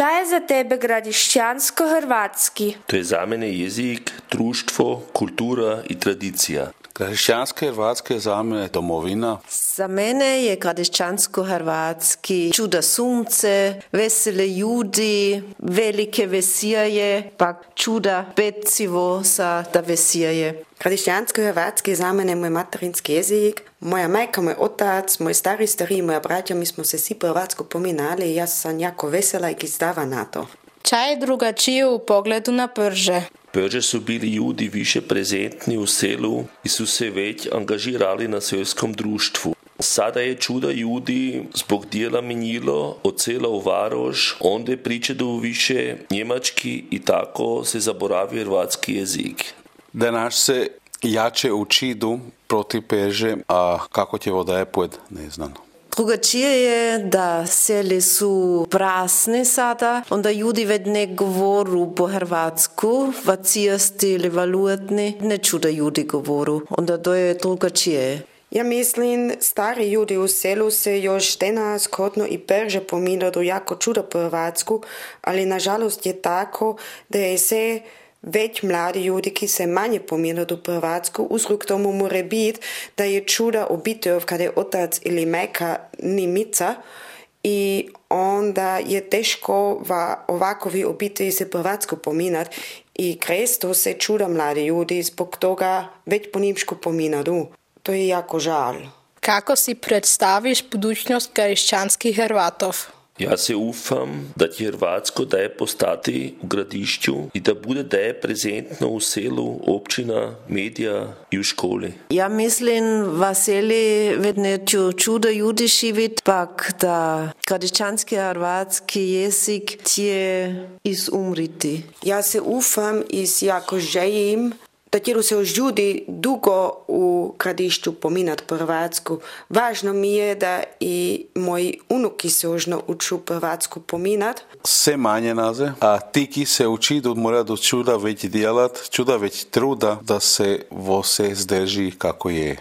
Šta je za tebe gradišćansko-hrvatski? To je za mene jezik, društvo, kultura i tradicija. Kršćanske Hrvatske je za mene domovina. Za mene je gradišćansko-hrvatski čuda sunce, vesele ljudi, velike vesije, pa čuda pecivo sa da vesije. Kradišćansko-hrvatski je za mene moj materinski jezik. Moja majka, moj otac, moj stari stari moja braća, mi smo se svi po hrvatsko pominali i ja sam jako vesela i gizdava na to. Šta je drugačije u pogledu na prže? Prže su bili ljudi više prezentni u selu i su se već angažirali na selskom društvu. Sada je čuda ljudi zbog dijela menilo od sela u Varoš, onda pričaju više njemački i tako se zaboravi hrvatski jezik. Danas se jače učidu proti peže, a kako će voda je pojed, ne znam. Drugačije je da seli su prasne sada, onda ljudi već ne govoru po hrvatsku, vacijasti ili valutni, ne čuda ljudi govoru, onda to je drugačije. Ja mislim, stari ljudi u selu se još danas kodno i perže pominaju jako čudo po hrvatsku, ali nažalost je tako da je se već mladi ljudi, ki se manje pominaju po hrvatsku, uzrok tomu more biti da je čuda obitev kada je otac ili majka nimica i onda je teško va ovakovi obitelji se hrvatsku pominat i kresto se čuda mladi ljudi zbog toga već po nimšku pominadu. To je jako žal. Kako si predstaviš budućnost kršćanskih Hrvatov? Ja se ufam, da će Hrvatsko daje postati u gradišću i da bude daje prezentno u selu, općina, medija i u školi. Ja mislim, vaseli vedneću čudo ljudi živit, pak da gradišćanski hrvatski jezik će izumriti. Ja se ufam i s jako želim Да Татеру се ожуди дуго у градишчу поминат првацку. Важно ми е да и мои унуки се ожно учу првацку поминат. Се мање назе, а тики се учи од мора до чуда веќе делат, чуда веќе труда да се во се сдержи како е.